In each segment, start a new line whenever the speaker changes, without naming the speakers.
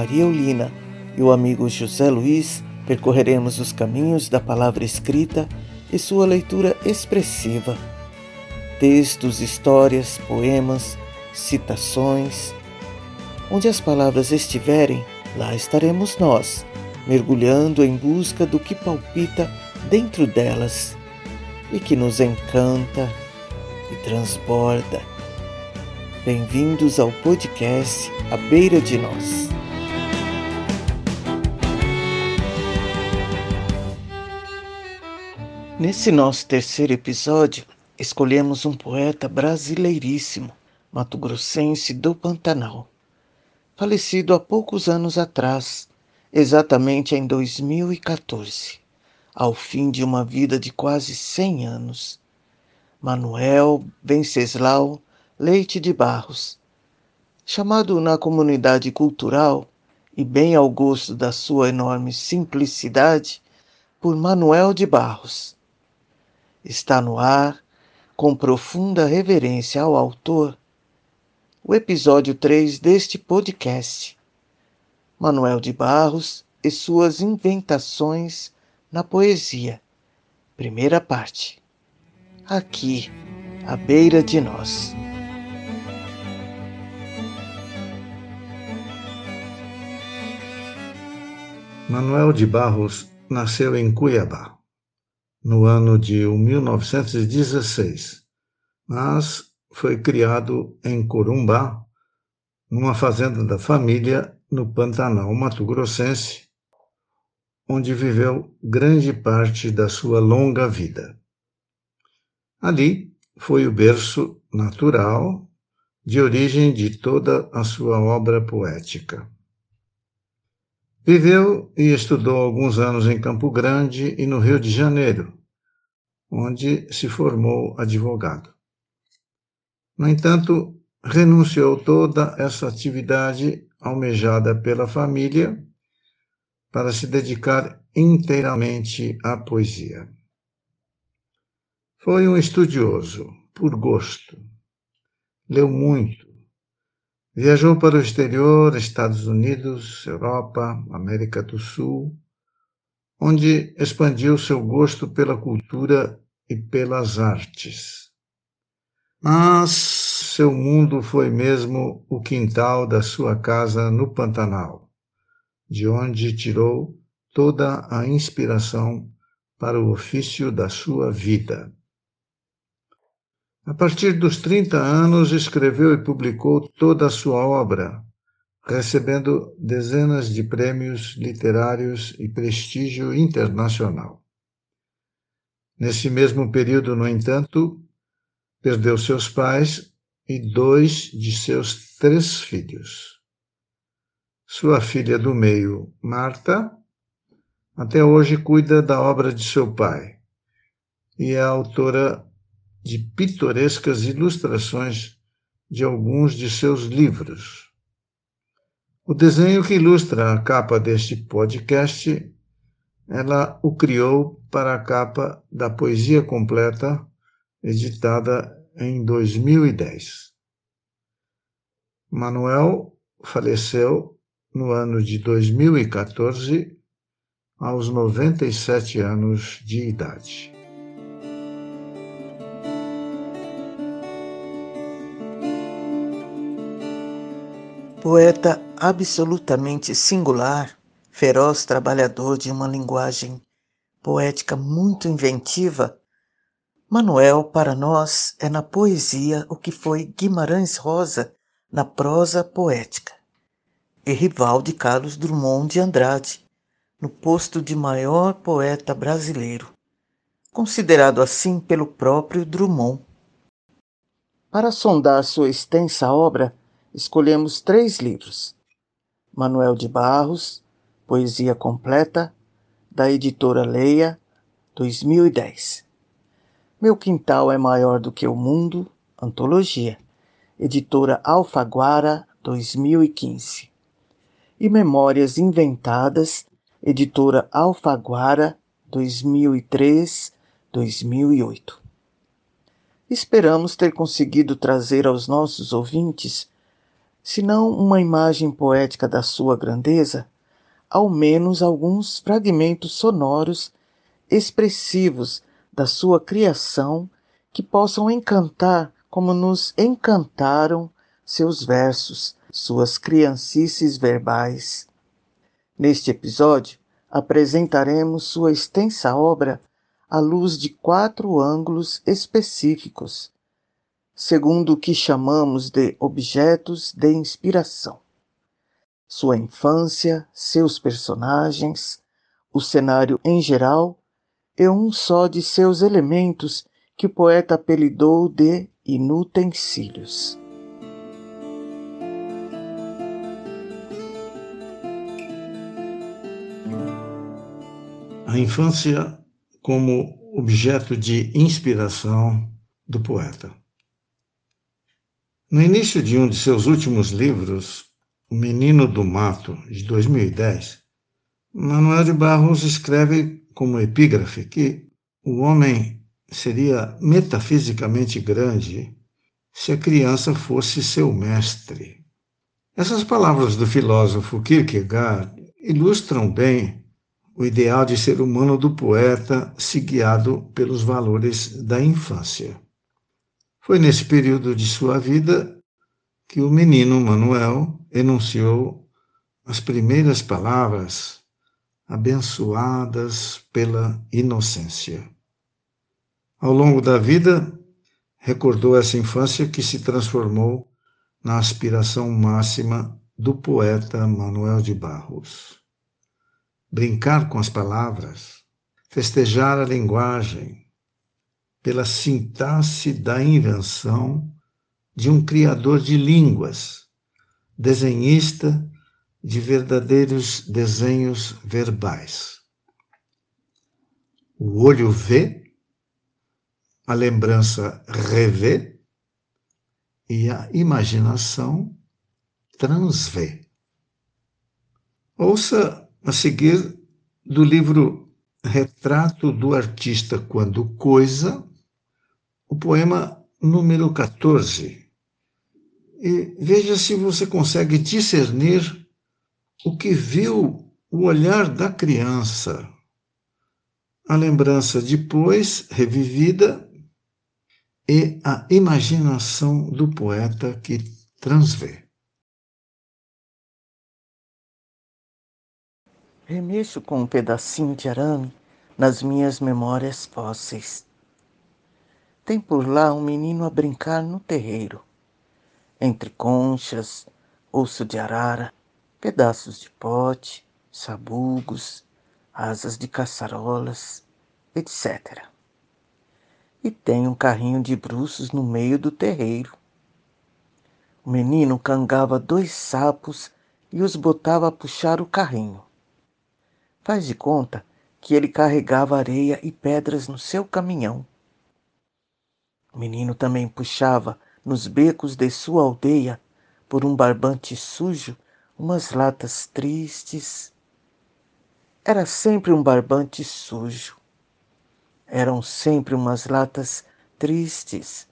Maria Eulina e o amigo José Luiz percorreremos os caminhos da palavra escrita e sua leitura expressiva. Textos, histórias, poemas, citações. Onde as palavras estiverem, lá estaremos nós, mergulhando em busca do que palpita dentro delas e que nos encanta e transborda. Bem-vindos ao podcast À Beira de Nós. Nesse nosso terceiro episódio, escolhemos um poeta brasileiríssimo, mato-grossense do Pantanal, falecido há poucos anos atrás, exatamente em 2014, ao fim de uma vida de quase 100 anos. Manuel Venceslau Leite de Barros, chamado na comunidade cultural e bem ao gosto da sua enorme simplicidade por Manuel de Barros. Está no ar, com profunda reverência ao autor, o episódio 3 deste podcast. Manuel de Barros e suas inventações na poesia. Primeira parte. Aqui, à beira de nós.
Manuel de Barros nasceu em Cuiabá, no ano de 1916, mas foi criado em Corumbá, numa fazenda da família no Pantanal Mato Grossense, onde viveu grande parte da sua longa vida. Ali foi o berço natural de origem de toda a sua obra poética. Viveu e estudou alguns anos em Campo Grande e no Rio de Janeiro, onde se formou advogado. No entanto, renunciou toda essa atividade almejada pela família para se dedicar inteiramente à poesia. Foi um estudioso, por gosto. Leu muito, Viajou para o exterior, Estados Unidos, Europa, América do Sul, onde expandiu seu gosto pela cultura e pelas artes. Mas seu mundo foi mesmo o quintal da sua casa no Pantanal, de onde tirou toda a inspiração para o ofício da sua vida. A partir dos 30 anos, escreveu e publicou toda a sua obra, recebendo dezenas de prêmios literários e prestígio internacional. Nesse mesmo período, no entanto, perdeu seus pais e dois de seus três filhos. Sua filha do meio, Marta, até hoje cuida da obra de seu pai e é autora de pitorescas ilustrações de alguns de seus livros. O desenho que ilustra a capa deste podcast, ela o criou para a capa da Poesia Completa, editada em 2010. Manuel faleceu no ano de 2014, aos 97 anos de idade.
Poeta absolutamente singular, feroz trabalhador de uma linguagem poética muito inventiva, Manuel, para nós, é na poesia o que foi Guimarães Rosa na prosa poética, e rival de Carlos Drummond de Andrade, no posto de maior poeta brasileiro, considerado assim pelo próprio Drummond. Para sondar sua extensa obra, escolhemos três livros: Manuel de Barros, Poesia Completa, da editora Leia, 2010. Meu Quintal é Maior do que o Mundo, Antologia, editora Alfaguara, 2015. E Memórias Inventadas, editora Alfaguara, 2003-2008. Esperamos ter conseguido trazer aos nossos ouvintes se não uma imagem poética da sua grandeza, ao menos alguns fragmentos sonoros expressivos da sua criação que possam encantar como nos encantaram seus versos, suas criancices verbais. Neste episódio, apresentaremos sua extensa obra à luz de quatro ângulos específicos, segundo o que chamamos de objetos de inspiração. Sua infância, seus personagens, o cenário em geral e um só de seus elementos que o poeta apelidou de inutensílios.
A infância como objeto de inspiração do poeta. No início de um de seus últimos livros, O Menino do Mato, de 2010, Manuel de Barros escreve como epígrafe que o homem seria metafisicamente grande se a criança fosse seu mestre. Essas palavras do filósofo Kierkegaard ilustram bem o ideal de ser humano do poeta se guiado pelos valores da infância. Foi nesse período de sua vida que o menino Manuel enunciou as primeiras palavras abençoadas pela inocência. Ao longo da vida, recordou essa infância que se transformou na aspiração máxima do poeta Manuel de Barros. Brincar com as palavras, festejar a linguagem, pela sintaxe da invenção de um criador de línguas, desenhista de verdadeiros desenhos verbais. O olho vê, a lembrança revê e a imaginação transvê. Ouça a seguir do livro Retrato do Artista quando Coisa, o poema número 14 e veja se você consegue discernir o que viu o olhar da criança, a lembrança depois revivida e a imaginação do poeta que transvê.
Remexo com um pedacinho de arame nas minhas memórias fósseis tem por lá um menino a brincar no terreiro, entre conchas, osso de arara, pedaços de pote, sabugos, asas de caçarolas, etc. E tem um carrinho de bruços no meio do terreiro. O menino cangava dois sapos e os botava a puxar o carrinho. Faz de conta que ele carregava areia e pedras no seu caminhão o menino também puxava nos becos de sua aldeia, por um barbante sujo, umas latas tristes. Era sempre um barbante sujo. Eram sempre umas latas tristes.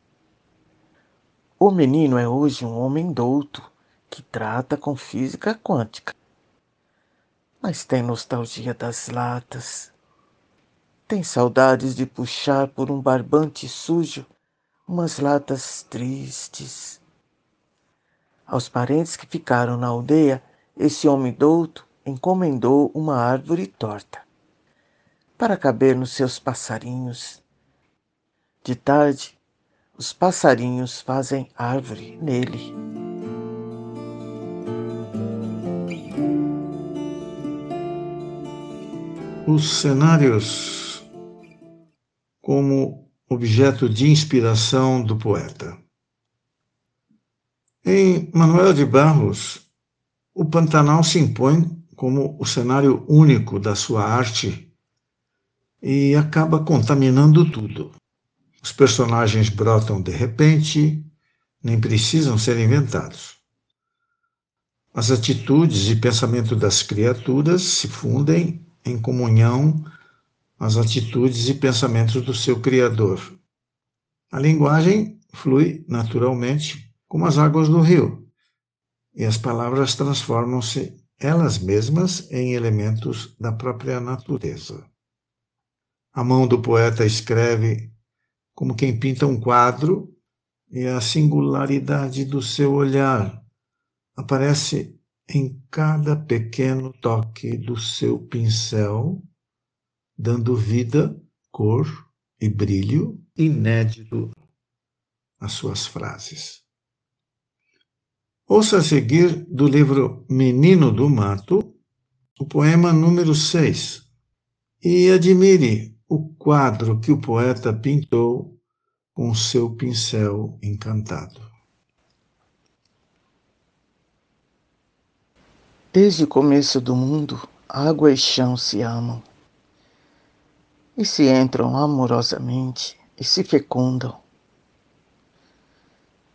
O menino é hoje um homem douto que trata com física quântica. Mas tem nostalgia das latas. Tem saudades de puxar por um barbante sujo umas latas tristes. Aos parentes que ficaram na aldeia, esse homem douto encomendou uma árvore torta para caber nos seus passarinhos. De tarde, os passarinhos fazem árvore nele.
Os cenários como objeto de inspiração do poeta. Em Manuel de Barros, o Pantanal se impõe como o cenário único da sua arte e acaba contaminando tudo. Os personagens brotam de repente, nem precisam ser inventados. As atitudes e pensamento das criaturas se fundem em comunhão as atitudes e pensamentos do seu Criador. A linguagem flui naturalmente como as águas do rio, e as palavras transformam-se elas mesmas em elementos da própria natureza. A mão do poeta escreve como quem pinta um quadro e a singularidade do seu olhar aparece em cada pequeno toque do seu pincel, dando vida, cor e brilho inédito às suas frases. Ouça a seguir do livro Menino do Mato, o poema número 6, e admire o quadro que o poeta pintou com seu pincel encantado.
Desde o começo do mundo, água e chão se amam e se entram amorosamente e se fecundam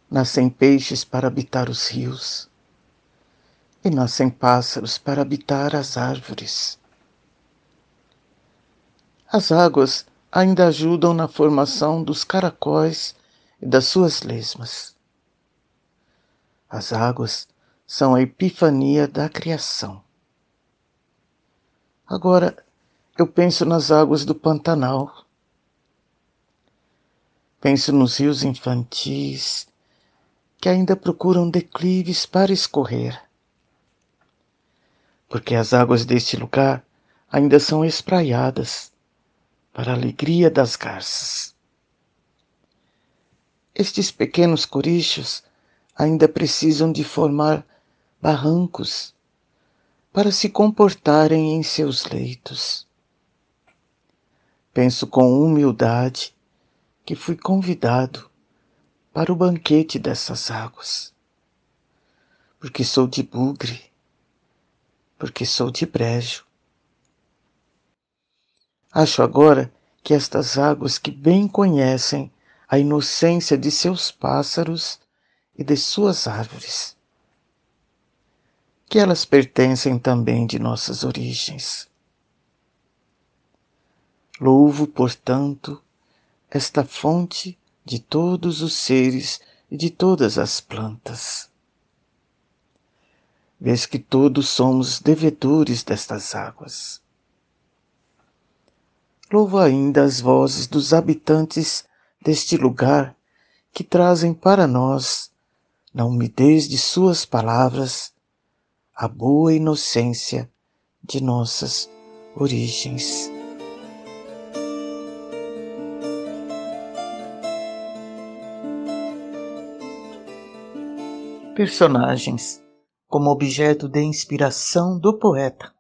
Nascem peixes para habitar os rios, e nascem pássaros para habitar as árvores. As águas ainda ajudam na formação dos caracóis e das suas lesmas. As águas são a epifania da criação. Agora eu penso nas águas do Pantanal. Penso nos rios infantis que ainda procuram declives para escorrer. Porque as águas deste lugar ainda são espraiadas para a alegria das garças. Estes pequenos corichos ainda precisam de formar barrancos para se comportarem em seus leitos. Penso com humildade que fui convidado para o banquete dessas águas, porque sou de bugre, porque sou de brejo. Acho agora que estas águas que bem conhecem a inocência de seus pássaros e de suas árvores, que elas pertencem também de nossas origens. Louvo, portanto, esta fonte de todos os seres e de todas as plantas. Vês que todos somos devedores destas águas. Louvo ainda as vozes dos habitantes deste lugar que trazem para nós, na umidez de suas palavras, a boa inocência de nossas origens. Personagens como objeto de inspiração do poeta.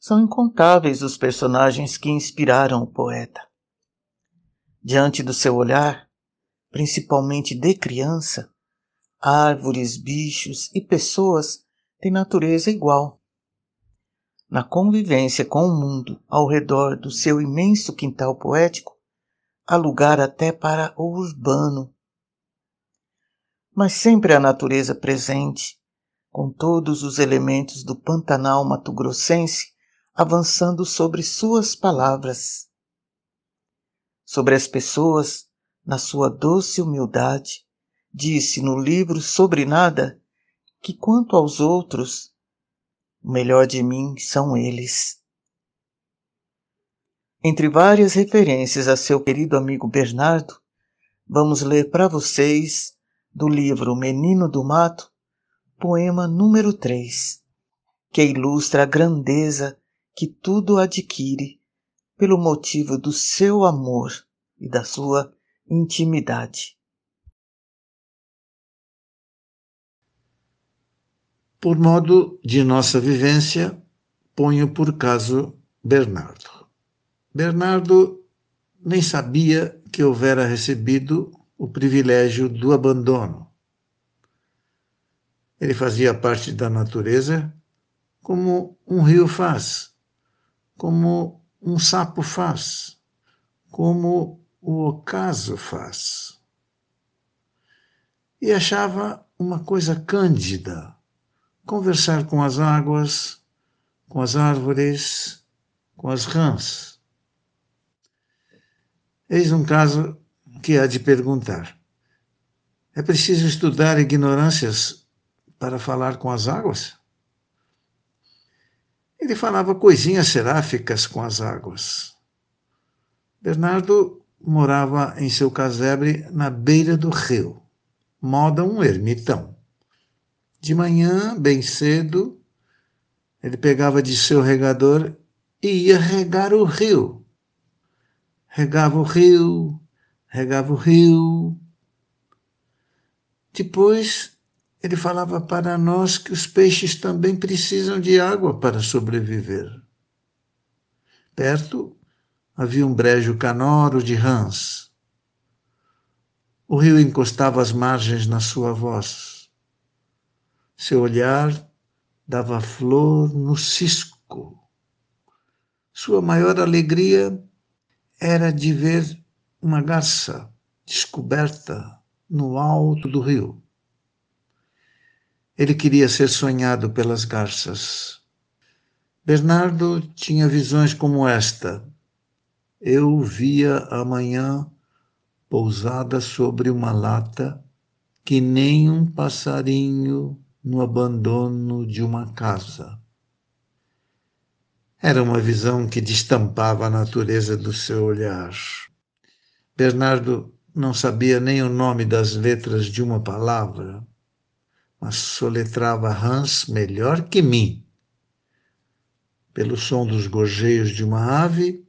São incontáveis os personagens que inspiraram o poeta. Diante do seu olhar, principalmente de criança, árvores, bichos e pessoas têm natureza igual. Na convivência com o mundo ao redor do seu imenso quintal poético, há lugar até para o urbano mas sempre a natureza presente, com todos os elementos do Pantanal mato-grossense avançando sobre suas palavras. Sobre as pessoas, na sua doce humildade, disse no livro Sobre Nada que quanto aos outros, o melhor de mim são eles. Entre várias referências a seu querido amigo Bernardo, vamos ler para vocês do livro Menino do Mato, poema número 3, que ilustra a grandeza que tudo adquire pelo motivo do seu amor e da sua intimidade.
Por modo de nossa vivência, ponho por caso Bernardo. Bernardo nem sabia que houvera recebido o privilégio do abandono. Ele fazia parte da natureza como um rio faz, como um sapo faz, como o ocaso faz. E achava uma coisa cândida conversar com as águas, com as árvores, com as rãs. Eis um caso que há de perguntar. É preciso estudar ignorâncias para falar com as águas? Ele falava coisinhas seráficas com as águas. Bernardo morava em seu casebre na beira do rio, moda um ermitão. De manhã, bem cedo, ele pegava de seu regador e ia regar o rio. Regava o rio, regava o rio. Depois, ele falava para nós que os peixes também precisam de água para sobreviver. Perto havia um brejo canoro de rãs. O rio encostava as margens na sua voz. Seu olhar dava flor no cisco. Sua maior alegria era de ver uma garça descoberta no alto do rio. Ele queria ser sonhado pelas garças. Bernardo tinha visões como esta eu via amanhã pousada sobre uma lata que nem um passarinho no abandono de uma casa. Era uma visão que destampava a natureza do seu olhar. Bernardo não sabia nem o nome das letras de uma palavra, mas soletrava Hans melhor que mim. Pelo som dos gorjeios de uma ave,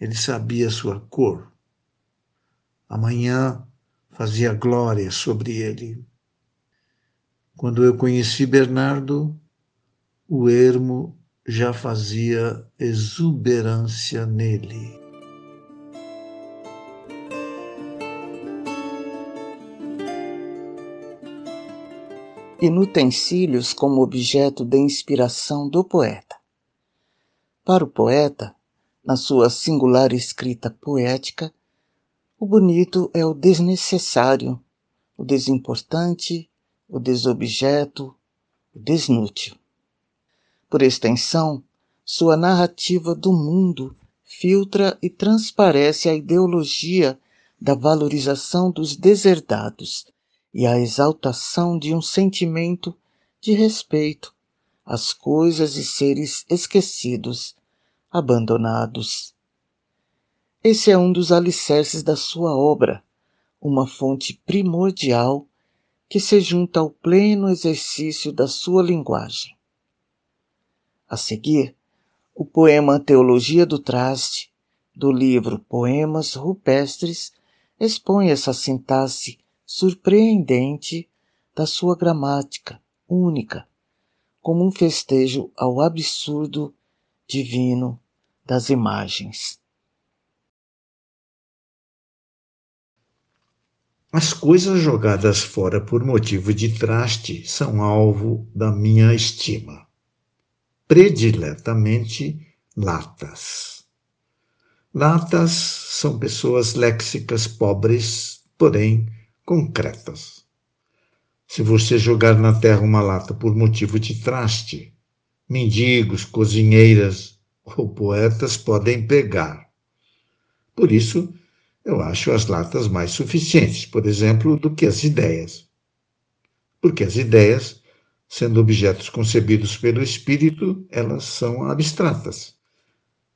ele sabia sua cor. Amanhã fazia glória sobre ele. Quando eu conheci Bernardo, o ermo já fazia exuberância nele.
Inutensílios como objeto de inspiração do poeta. Para o poeta, na sua singular escrita poética, o bonito é o desnecessário, o desimportante, o desobjeto, o desnútil. Por extensão, sua narrativa do mundo filtra e transparece a ideologia da valorização dos deserdados e a exaltação de um sentimento de respeito às coisas e seres esquecidos abandonados. Esse é um dos alicerces da sua obra, uma fonte primordial que se junta ao pleno exercício da sua linguagem. A seguir, o poema Teologia do Traste, do livro Poemas Rupestres, expõe essa sintaxe surpreendente da sua gramática única, como um festejo ao absurdo divino das imagens.
As coisas jogadas fora por motivo de traste são alvo da minha estima. Prediletamente latas. Latas são pessoas léxicas pobres, porém concretas. Se você jogar na terra uma lata por motivo de traste, mendigos, cozinheiras, ou poetas podem pegar. Por isso, eu acho as latas mais suficientes, por exemplo, do que as ideias. Porque as ideias, sendo objetos concebidos pelo espírito, elas são abstratas.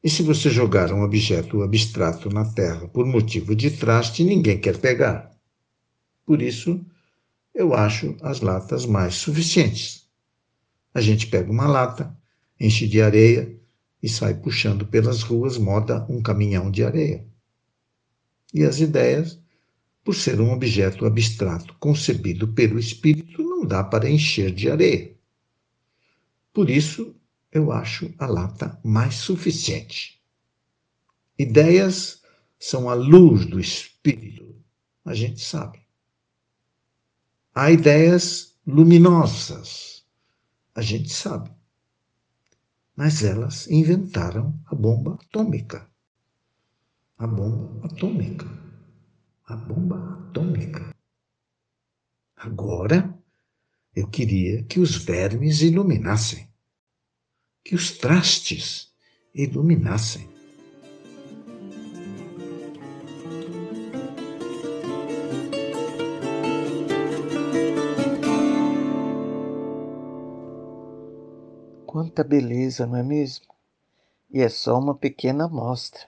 E se você jogar um objeto abstrato na terra por motivo de traste, ninguém quer pegar. Por isso, eu acho as latas mais suficientes. A gente pega uma lata, enche de areia, e sai puxando pelas ruas moda um caminhão de areia. E as ideias, por ser um objeto abstrato concebido pelo espírito, não dá para encher de areia. Por isso, eu acho a lata mais suficiente. Ideias são a luz do espírito, a gente sabe. Há ideias luminosas, a gente sabe mas elas inventaram a bomba atômica. A bomba atômica. A bomba atômica. Agora, eu queria que os vermes iluminassem, que os trastes iluminassem.
Quanta beleza, não é mesmo? E é só uma pequena amostra.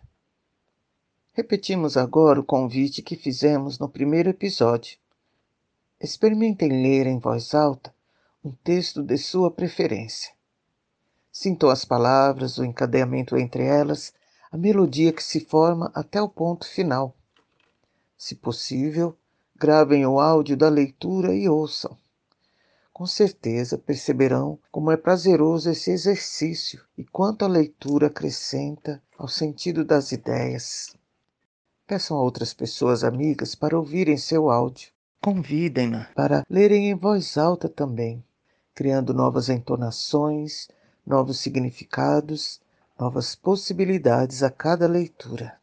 Repetimos agora o convite que fizemos no primeiro episódio. Experimentem ler em voz alta um texto de sua preferência. Sintam as palavras, o encadeamento entre elas, a melodia que se forma até o ponto final. Se possível, gravem o áudio da leitura e ouçam. Com certeza perceberão como é prazeroso esse exercício e quanto a leitura acrescenta ao sentido das ideias. Peçam a outras pessoas amigas para ouvirem seu áudio. Convidem-na para lerem em voz alta também, criando novas entonações, novos significados, novas possibilidades a cada leitura.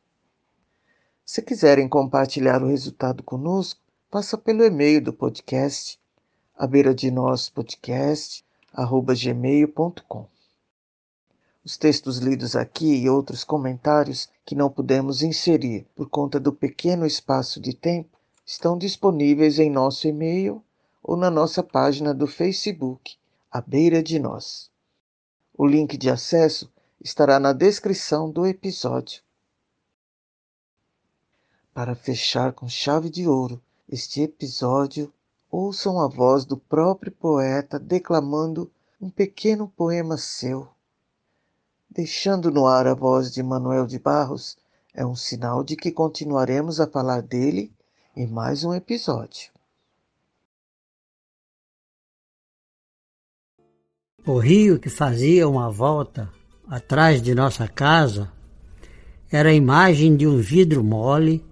Se quiserem compartilhar o resultado conosco, passa pelo e-mail do podcast à beira de nós podcast gmail.com. Os textos lidos aqui e outros comentários que não pudemos inserir por conta do pequeno espaço de tempo estão disponíveis em nosso e-mail ou na nossa página do Facebook, à beira de nós. O link de acesso estará na descrição do episódio. Para fechar com chave de ouro este episódio, ouçam a voz do próprio poeta declamando um pequeno poema seu. Deixando no ar a voz de Manuel de Barros, é um sinal de que continuaremos a falar dele em mais um episódio.
O rio que fazia uma volta atrás de nossa casa era a imagem de um vidro mole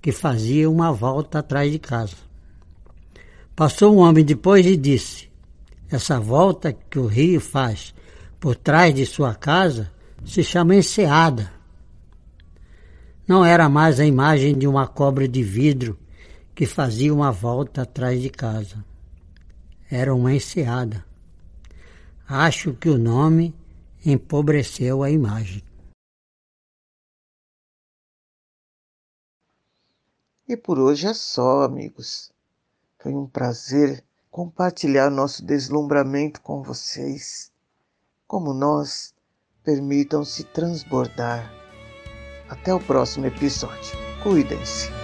que fazia uma volta atrás de casa. Passou um homem depois e disse: Essa volta que o rio faz por trás de sua casa se chama enseada. Não era mais a imagem de uma cobra de vidro que fazia uma volta atrás de casa. Era uma enseada. Acho que o nome empobreceu a imagem.
E por hoje é só, amigos. Foi um prazer compartilhar nosso deslumbramento com vocês. Como nós, permitam-se transbordar. Até o próximo episódio. Cuidem-se.